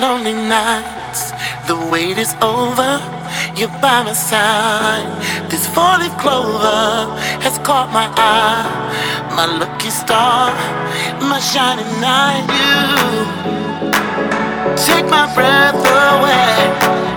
lonely nights, the wait is over. You're by my side. This four-leaf clover has caught my eye. My lucky star, my shining knight. You take my breath away.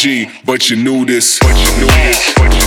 G, but you knew this. But you knew this. But you